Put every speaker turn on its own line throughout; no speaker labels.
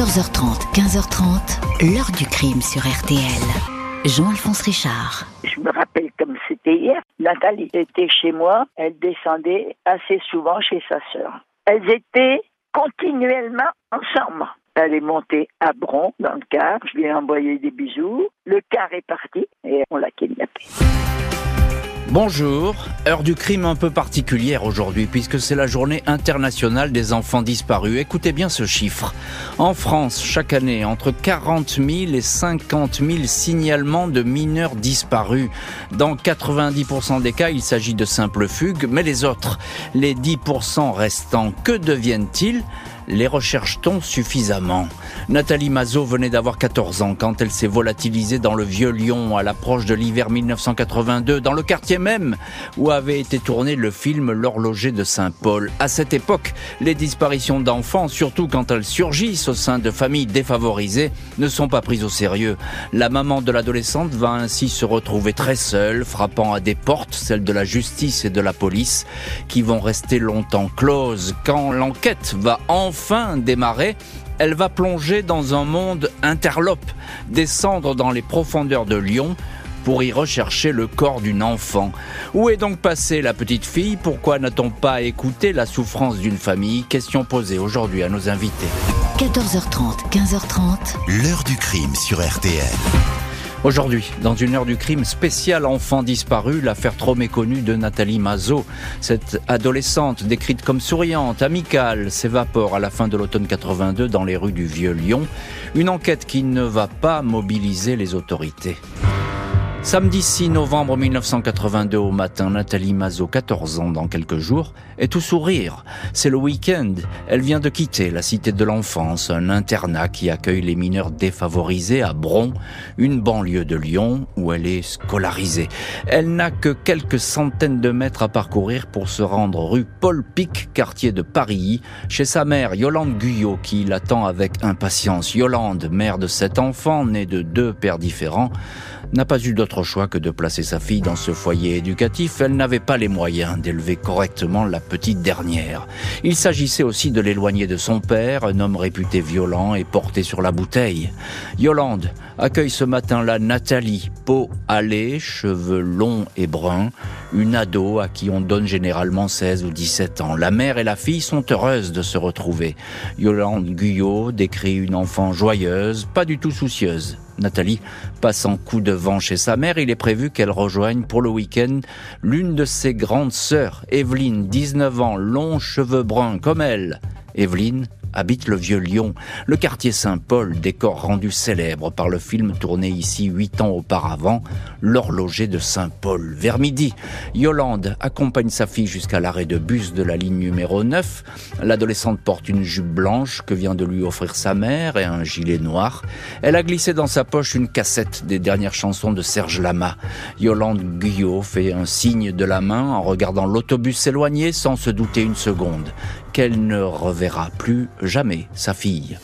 14h30, 15h30, l'heure du crime sur RTL. Jean-Alphonse Richard.
Je me rappelle comme c'était hier. Nathalie était chez moi. Elle descendait assez souvent chez sa sœur. Elles étaient continuellement ensemble. Elle est montée à Bron dans le car. Je lui ai envoyé des bisous. Le car est parti et on l'a kidnappé.
Bonjour, heure du crime un peu particulière aujourd'hui puisque c'est la journée internationale des enfants disparus. Écoutez bien ce chiffre. En France, chaque année, entre 40 000 et 50 000 signalements de mineurs disparus. Dans 90% des cas, il s'agit de simples fugues, mais les autres, les 10% restants, que deviennent-ils? Les recherche-t-on suffisamment Nathalie Mazot venait d'avoir 14 ans quand elle s'est volatilisée dans le vieux Lyon à l'approche de l'hiver 1982, dans le quartier même où avait été tourné le film L'horloger de Saint-Paul. À cette époque, les disparitions d'enfants, surtout quand elles surgissent au sein de familles défavorisées, ne sont pas prises au sérieux. La maman de l'adolescente va ainsi se retrouver très seule, frappant à des portes, celles de la justice et de la police, qui vont rester longtemps closes. Quand l'enquête va enfin enfin démarrer, elle va plonger dans un monde interlope, descendre dans les profondeurs de Lyon pour y rechercher le corps d'une enfant. Où est donc passée la petite fille? Pourquoi n'a-t-on pas écouté la souffrance d'une famille? Question posée aujourd'hui à nos invités.
14h30, 15h30.
L'heure du crime sur RTL.
Aujourd'hui, dans une heure du crime spéciale enfant disparu, l'affaire trop méconnue de Nathalie Mazot. Cette adolescente, décrite comme souriante, amicale, s'évapore à la fin de l'automne 82 dans les rues du Vieux Lyon. Une enquête qui ne va pas mobiliser les autorités. Samedi 6 novembre 1982 au matin, Nathalie Mazot, 14 ans dans quelques jours, est tout sourire. C'est le week-end. Elle vient de quitter la cité de l'enfance, un internat qui accueille les mineurs défavorisés à Bron, une banlieue de Lyon où elle est scolarisée. Elle n'a que quelques centaines de mètres à parcourir pour se rendre rue Paul Pic, quartier de Paris, chez sa mère Yolande Guyot qui l'attend avec impatience. Yolande, mère de sept enfants, née de deux pères différents, n'a pas eu d'autre choix que de placer sa fille dans ce foyer éducatif. Elle n'avait pas les moyens d'élever correctement la petite dernière. Il s'agissait aussi de l'éloigner de son père, un homme réputé violent et porté sur la bouteille. Yolande accueille ce matin-là Nathalie, peau hâlée, cheveux longs et bruns, une ado à qui on donne généralement 16 ou 17 ans. La mère et la fille sont heureuses de se retrouver. Yolande Guyot décrit une enfant joyeuse, pas du tout soucieuse. Nathalie passant coup de vent chez sa mère, il est prévu qu'elle rejoigne pour le week-end l'une de ses grandes sœurs, Evelyne, 19 ans, longs cheveux bruns comme elle. Evelyne habite le vieux Lyon, le quartier Saint-Paul, décor rendu célèbre par le film tourné ici huit ans auparavant, L'horloger de Saint-Paul. Vers midi, Yolande accompagne sa fille jusqu'à l'arrêt de bus de la ligne numéro 9. L'adolescente porte une jupe blanche que vient de lui offrir sa mère et un gilet noir. Elle a glissé dans sa poche une cassette des dernières chansons de Serge Lama. Yolande Guyot fait un signe de la main en regardant l'autobus s'éloigner sans se douter une seconde qu'elle ne reverra plus jamais sa fille.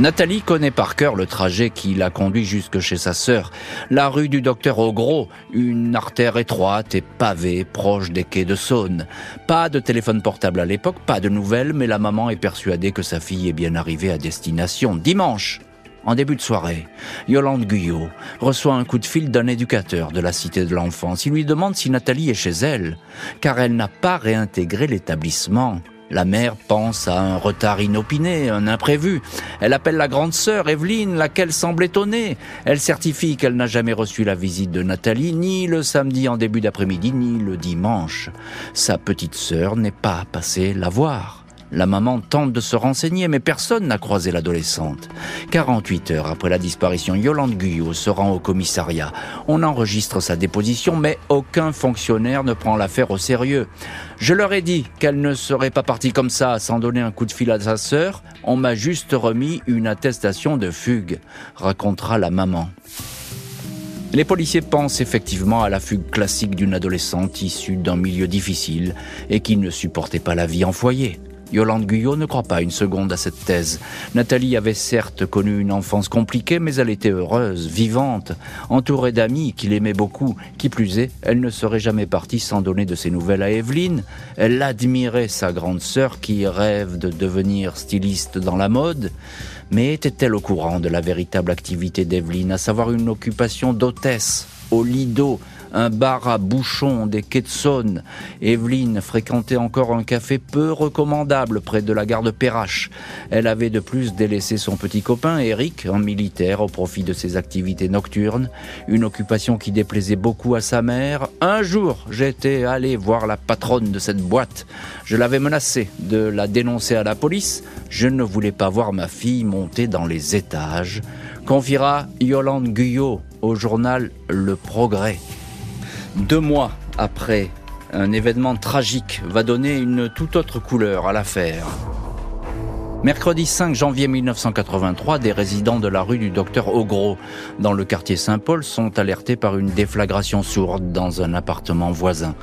Nathalie connaît par cœur le trajet qui l'a conduit jusque chez sa sœur. La rue du docteur Ogros, une artère étroite et pavée proche des quais de Saône. Pas de téléphone portable à l'époque, pas de nouvelles, mais la maman est persuadée que sa fille est bien arrivée à destination. Dimanche, en début de soirée, Yolande Guyot reçoit un coup de fil d'un éducateur de la Cité de l'Enfance. Il lui demande si Nathalie est chez elle, car elle n'a pas réintégré l'établissement. La mère pense à un retard inopiné, un imprévu. Elle appelle la grande sœur, Evelyne, laquelle semble étonnée. Elle certifie qu'elle n'a jamais reçu la visite de Nathalie, ni le samedi en début d'après-midi, ni le dimanche. Sa petite sœur n'est pas passée la voir. La maman tente de se renseigner, mais personne n'a croisé l'adolescente. 48 heures après la disparition, Yolande Guyot se rend au commissariat. On enregistre sa déposition, mais aucun fonctionnaire ne prend l'affaire au sérieux. Je leur ai dit qu'elle ne serait pas partie comme ça sans donner un coup de fil à sa sœur. On m'a juste remis une attestation de fugue, racontera la maman. Les policiers pensent effectivement à la fugue classique d'une adolescente issue d'un milieu difficile et qui ne supportait pas la vie en foyer. Yolande Guyot ne croit pas une seconde à cette thèse. Nathalie avait certes connu une enfance compliquée, mais elle était heureuse, vivante, entourée d'amis qui l'aimaient beaucoup. Qui plus est, elle ne serait jamais partie sans donner de ses nouvelles à Evelyne. Elle admirait sa grande sœur qui rêve de devenir styliste dans la mode. Mais était-elle au courant de la véritable activité d'Evelyne, à savoir une occupation d'hôtesse au Lido, un bar à bouchons des quais de. Evelyne fréquentait encore un café peu recommandable près de la gare de Perrache. Elle avait de plus délaissé son petit copain Eric en militaire au profit de ses activités nocturnes, une occupation qui déplaisait beaucoup à sa mère. Un jour, j'étais allé voir la patronne de cette boîte. Je l'avais menacée de la dénoncer à la police. Je ne voulais pas voir ma fille monter dans les étages. Confiera Yolande Guyot au journal Le Progrès. Deux mois après, un événement tragique va donner une toute autre couleur à l'affaire. Mercredi 5 janvier 1983, des résidents de la rue du Docteur Ogros, dans le quartier Saint-Paul, sont alertés par une déflagration sourde dans un appartement voisin.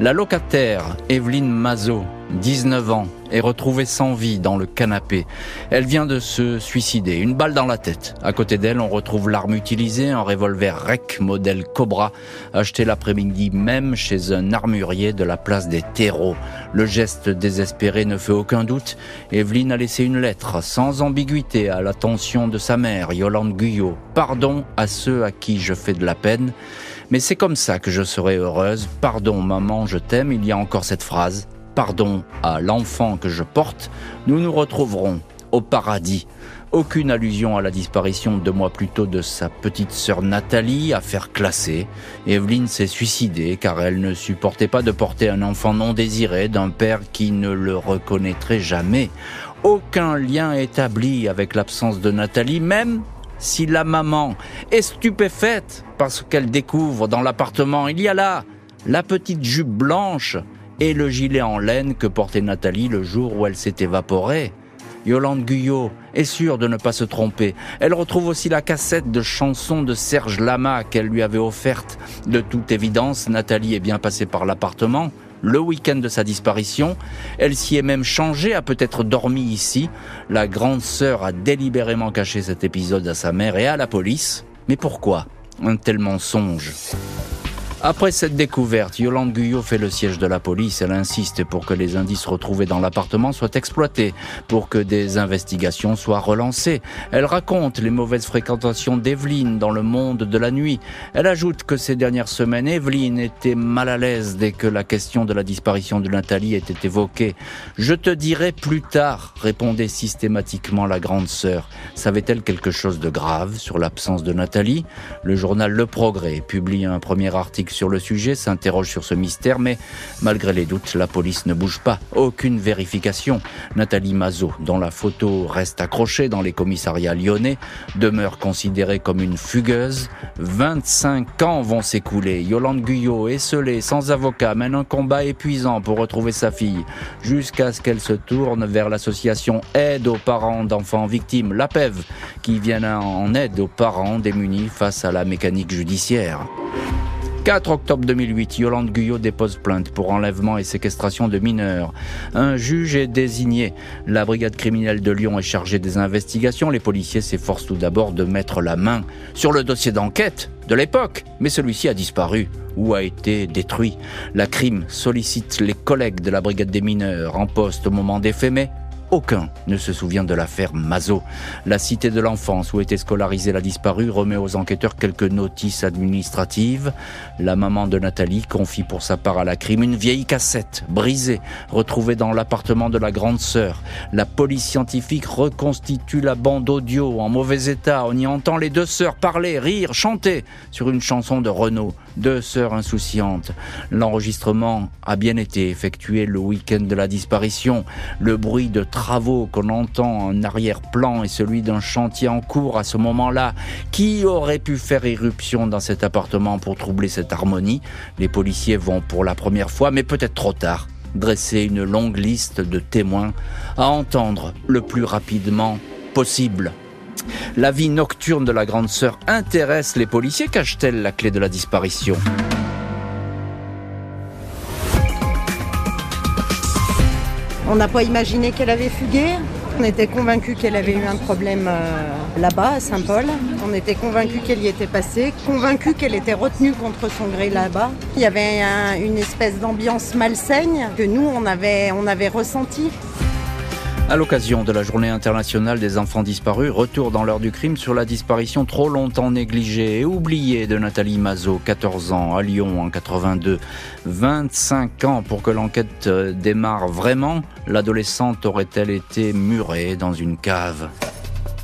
La locataire, Evelyne Mazot, 19 ans, est retrouvée sans vie dans le canapé. Elle vient de se suicider, une balle dans la tête. À côté d'elle, on retrouve l'arme utilisée, un revolver REC modèle Cobra, acheté l'après-midi même chez un armurier de la place des terreaux. Le geste désespéré ne fait aucun doute. Evelyne a laissé une lettre sans ambiguïté à l'attention de sa mère, Yolande Guyot. Pardon à ceux à qui je fais de la peine. Mais c'est comme ça que je serai heureuse. Pardon maman, je t'aime. Il y a encore cette phrase pardon à l'enfant que je porte, nous nous retrouverons au paradis. Aucune allusion à la disparition deux mois plus tôt de sa petite sœur Nathalie, affaire classée. Evelyne s'est suicidée car elle ne supportait pas de porter un enfant non désiré d'un père qui ne le reconnaîtrait jamais. Aucun lien établi avec l'absence de Nathalie, même si la maman est stupéfaite parce qu'elle découvre dans l'appartement, il y a là la petite jupe blanche et le gilet en laine que portait Nathalie le jour où elle s'est évaporée. Yolande Guyot est sûre de ne pas se tromper. Elle retrouve aussi la cassette de chansons de Serge Lama qu'elle lui avait offerte. De toute évidence, Nathalie est bien passée par l'appartement le week-end de sa disparition. Elle s'y est même changée, a peut-être dormi ici. La grande sœur a délibérément caché cet épisode à sa mère et à la police. Mais pourquoi un tel mensonge? Après cette découverte, Yolande Guyot fait le siège de la police. Elle insiste pour que les indices retrouvés dans l'appartement soient exploités, pour que des investigations soient relancées. Elle raconte les mauvaises fréquentations d'Evelyne dans le monde de la nuit. Elle ajoute que ces dernières semaines, Evelyne était mal à l'aise dès que la question de la disparition de Nathalie était évoquée. Je te dirai plus tard, répondait systématiquement la grande sœur. Savait-elle quelque chose de grave sur l'absence de Nathalie? Le journal Le Progrès publie un premier article sur le sujet s'interroge sur ce mystère, mais malgré les doutes, la police ne bouge pas. Aucune vérification. Nathalie Mazot, dont la photo reste accrochée dans les commissariats lyonnais, demeure considérée comme une fugueuse. 25 ans vont s'écouler. Yolande Guyot, esselée, sans avocat, mène un combat épuisant pour retrouver sa fille, jusqu'à ce qu'elle se tourne vers l'association Aide aux parents d'enfants victimes, l'APEV, qui vient en aide aux parents démunis face à la mécanique judiciaire. 4 octobre 2008, Yolande Guyot dépose plainte pour enlèvement et séquestration de mineurs. Un juge est désigné. La brigade criminelle de Lyon est chargée des investigations. Les policiers s'efforcent tout d'abord de mettre la main sur le dossier d'enquête de l'époque, mais celui-ci a disparu ou a été détruit. La crime sollicite les collègues de la brigade des mineurs en poste au moment des aucun ne se souvient de l'affaire Mazot. La cité de l'enfance où était scolarisée la disparue remet aux enquêteurs quelques notices administratives. La maman de Nathalie confie pour sa part à la crime une vieille cassette brisée retrouvée dans l'appartement de la grande sœur. La police scientifique reconstitue la bande audio en mauvais état. On y entend les deux sœurs parler, rire, chanter sur une chanson de Renaud. Deux sœurs insouciantes. L'enregistrement a bien été effectué le week-end de la disparition. Le bruit de travaux qu'on entend en arrière-plan et celui d'un chantier en cours à ce moment-là. Qui aurait pu faire irruption dans cet appartement pour troubler cette harmonie? Les policiers vont pour la première fois, mais peut-être trop tard, dresser une longue liste de témoins à entendre le plus rapidement possible. La vie nocturne de la grande sœur intéresse les policiers. Cache-t-elle la clé de la disparition
On n'a pas imaginé qu'elle avait fugué. On était convaincus qu'elle avait eu un problème euh, là-bas, à Saint-Paul. On était convaincus qu'elle y était passée, convaincus qu'elle était retenue contre son gré là-bas. Il y avait une espèce d'ambiance malsaine que nous, on avait, on avait ressenti.
À l'occasion de la journée internationale des enfants disparus, retour dans l'heure du crime sur la disparition trop longtemps négligée et oubliée de Nathalie Mazot, 14 ans, à Lyon en 82. 25 ans pour que l'enquête euh, démarre vraiment. L'adolescente aurait-elle été murée dans une cave?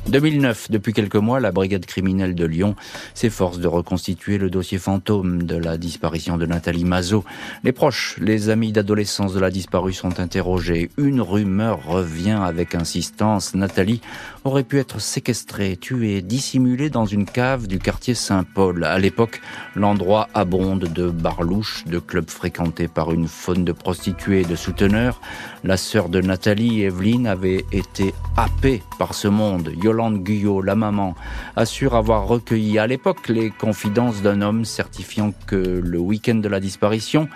2009, depuis quelques mois, la brigade criminelle de Lyon s'efforce de reconstituer le dossier fantôme de la disparition de Nathalie Mazot. Les proches, les amis d'adolescence de la disparue sont interrogés. Une rumeur revient avec insistance. Nathalie aurait pu être séquestrée, tuée, dissimulée dans une cave du quartier Saint-Paul. À l'époque, l'endroit abonde de barlouches, de clubs fréquentés par une faune de prostituées et de souteneurs. La sœur de Nathalie, Evelyne, avait été happée par ce monde. Guyot, la maman, assure avoir recueilli à l'époque les confidences d'un homme certifiant que le week-end de la disparition,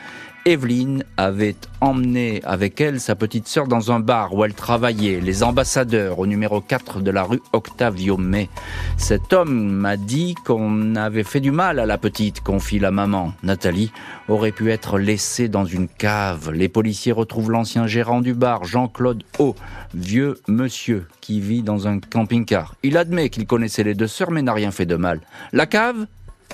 Evelyne avait emmené avec elle sa petite sœur dans un bar où elle travaillait, les ambassadeurs, au numéro 4 de la rue Octavio May. Cet homme m'a dit qu'on avait fait du mal à la petite, confie la maman. Nathalie aurait pu être laissée dans une cave. Les policiers retrouvent l'ancien gérant du bar, Jean-Claude O, vieux monsieur qui vit dans un camping-car. Il admet qu'il connaissait les deux sœurs mais n'a rien fait de mal. La cave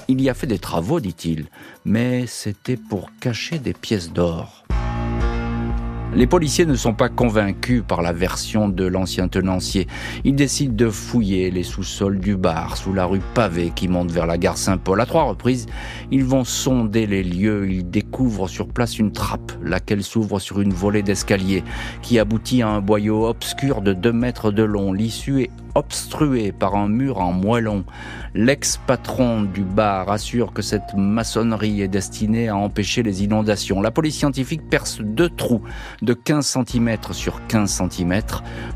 il y a fait des travaux, dit-il, mais c'était pour cacher des pièces d'or. Les policiers ne sont pas convaincus par la version de l'ancien tenancier. Ils décident de fouiller les sous-sols du bar sous la rue pavée qui monte vers la gare Saint-Paul. À trois reprises, ils vont sonder les lieux. Ils découvrent sur place une trappe, laquelle s'ouvre sur une volée d'escalier qui aboutit à un boyau obscur de deux mètres de long. L'issue est obstruée par un mur en moellon. L'ex-patron du bar assure que cette maçonnerie est destinée à empêcher les inondations. La police scientifique perce deux trous de 15 cm sur 15 cm.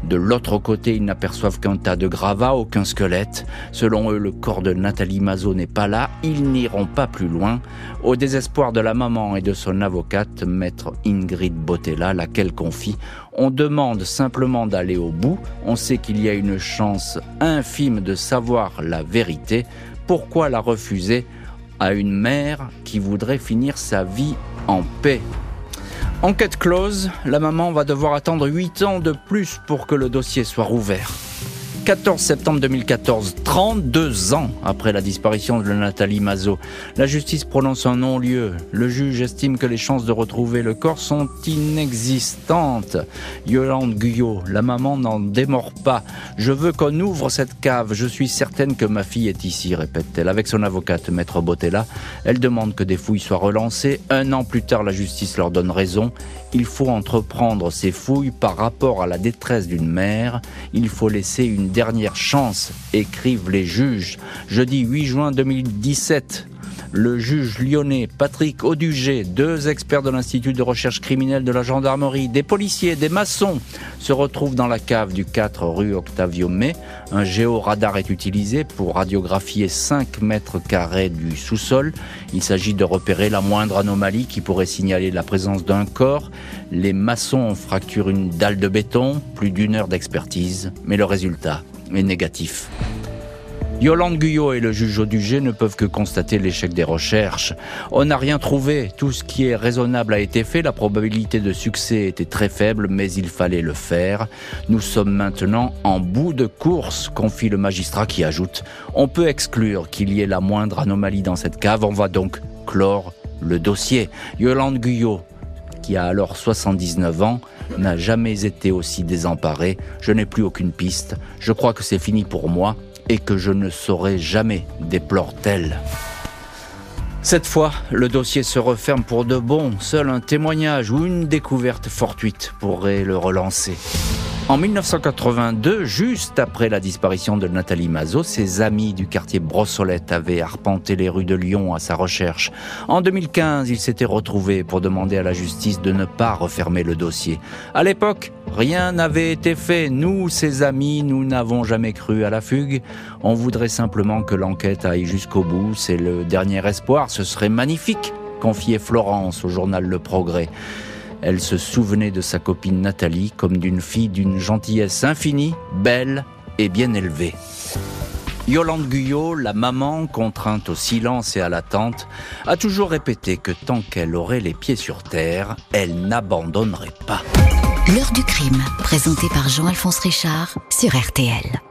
De l'autre côté, ils n'aperçoivent qu'un tas de gravats, aucun squelette. Selon eux, le corps de Nathalie Mazot n'est pas là. Ils n'iront pas plus loin. Au désespoir de la maman et de son avocate, maître Ingrid Botella, laquelle confie on demande simplement d'aller au bout. On sait qu'il y a une chance infime de savoir la vérité. Pourquoi la refuser à une mère qui voudrait finir sa vie en paix? Enquête close, la maman va devoir attendre 8 ans de plus pour que le dossier soit rouvert. 14 septembre 2014, 32 ans après la disparition de Nathalie Mazot. La justice prononce un non-lieu. Le juge estime que les chances de retrouver le corps sont inexistantes. Yolande Guyot, la maman n'en démord pas. Je veux qu'on ouvre cette cave. Je suis certaine que ma fille est ici, répète-t-elle. Avec son avocate, maître Botella, elle demande que des fouilles soient relancées. Un an plus tard, la justice leur donne raison. Il faut entreprendre ces fouilles par rapport à la détresse d'une mère. Il faut laisser une dernière chance, écrivent les juges. Jeudi 8 juin 2017, le juge lyonnais Patrick Audugé, deux experts de l'Institut de recherche criminelle de la gendarmerie, des policiers, des maçons, se retrouvent dans la cave du 4 rue Octavio May. Un géoradar est utilisé pour radiographier 5 mètres carrés du sous-sol. Il s'agit de repérer la moindre anomalie qui pourrait signaler la présence d'un corps. Les maçons fracturent une dalle de béton, plus d'une heure d'expertise, mais le résultat est négatif. Yolande Guyot et le juge Audugé ne peuvent que constater l'échec des recherches. On n'a rien trouvé. Tout ce qui est raisonnable a été fait. La probabilité de succès était très faible, mais il fallait le faire. Nous sommes maintenant en bout de course, confie le magistrat qui ajoute On peut exclure qu'il y ait la moindre anomalie dans cette cave. On va donc clore le dossier. Yolande Guyot, qui a alors 79 ans, n'a jamais été aussi désemparée. Je n'ai plus aucune piste. Je crois que c'est fini pour moi et que je ne saurai jamais, déplore-t-elle. Cette fois, le dossier se referme pour de bon. Seul un témoignage ou une découverte fortuite pourrait le relancer. En 1982, juste après la disparition de Nathalie Mazot, ses amis du quartier Brossolette avaient arpenté les rues de Lyon à sa recherche. En 2015, ils s'étaient retrouvés pour demander à la justice de ne pas refermer le dossier. À l'époque, rien n'avait été fait. Nous, ses amis, nous n'avons jamais cru à la fugue. On voudrait simplement que l'enquête aille jusqu'au bout. C'est le dernier espoir. Ce serait magnifique, confiait Florence au journal Le Progrès. Elle se souvenait de sa copine Nathalie comme d'une fille d'une gentillesse infinie, belle et bien élevée. Yolande Guyot, la maman contrainte au silence et à l'attente, a toujours répété que tant qu'elle aurait les pieds sur terre, elle n'abandonnerait pas.
L'heure du crime, présenté par Jean-Alphonse Richard sur RTL.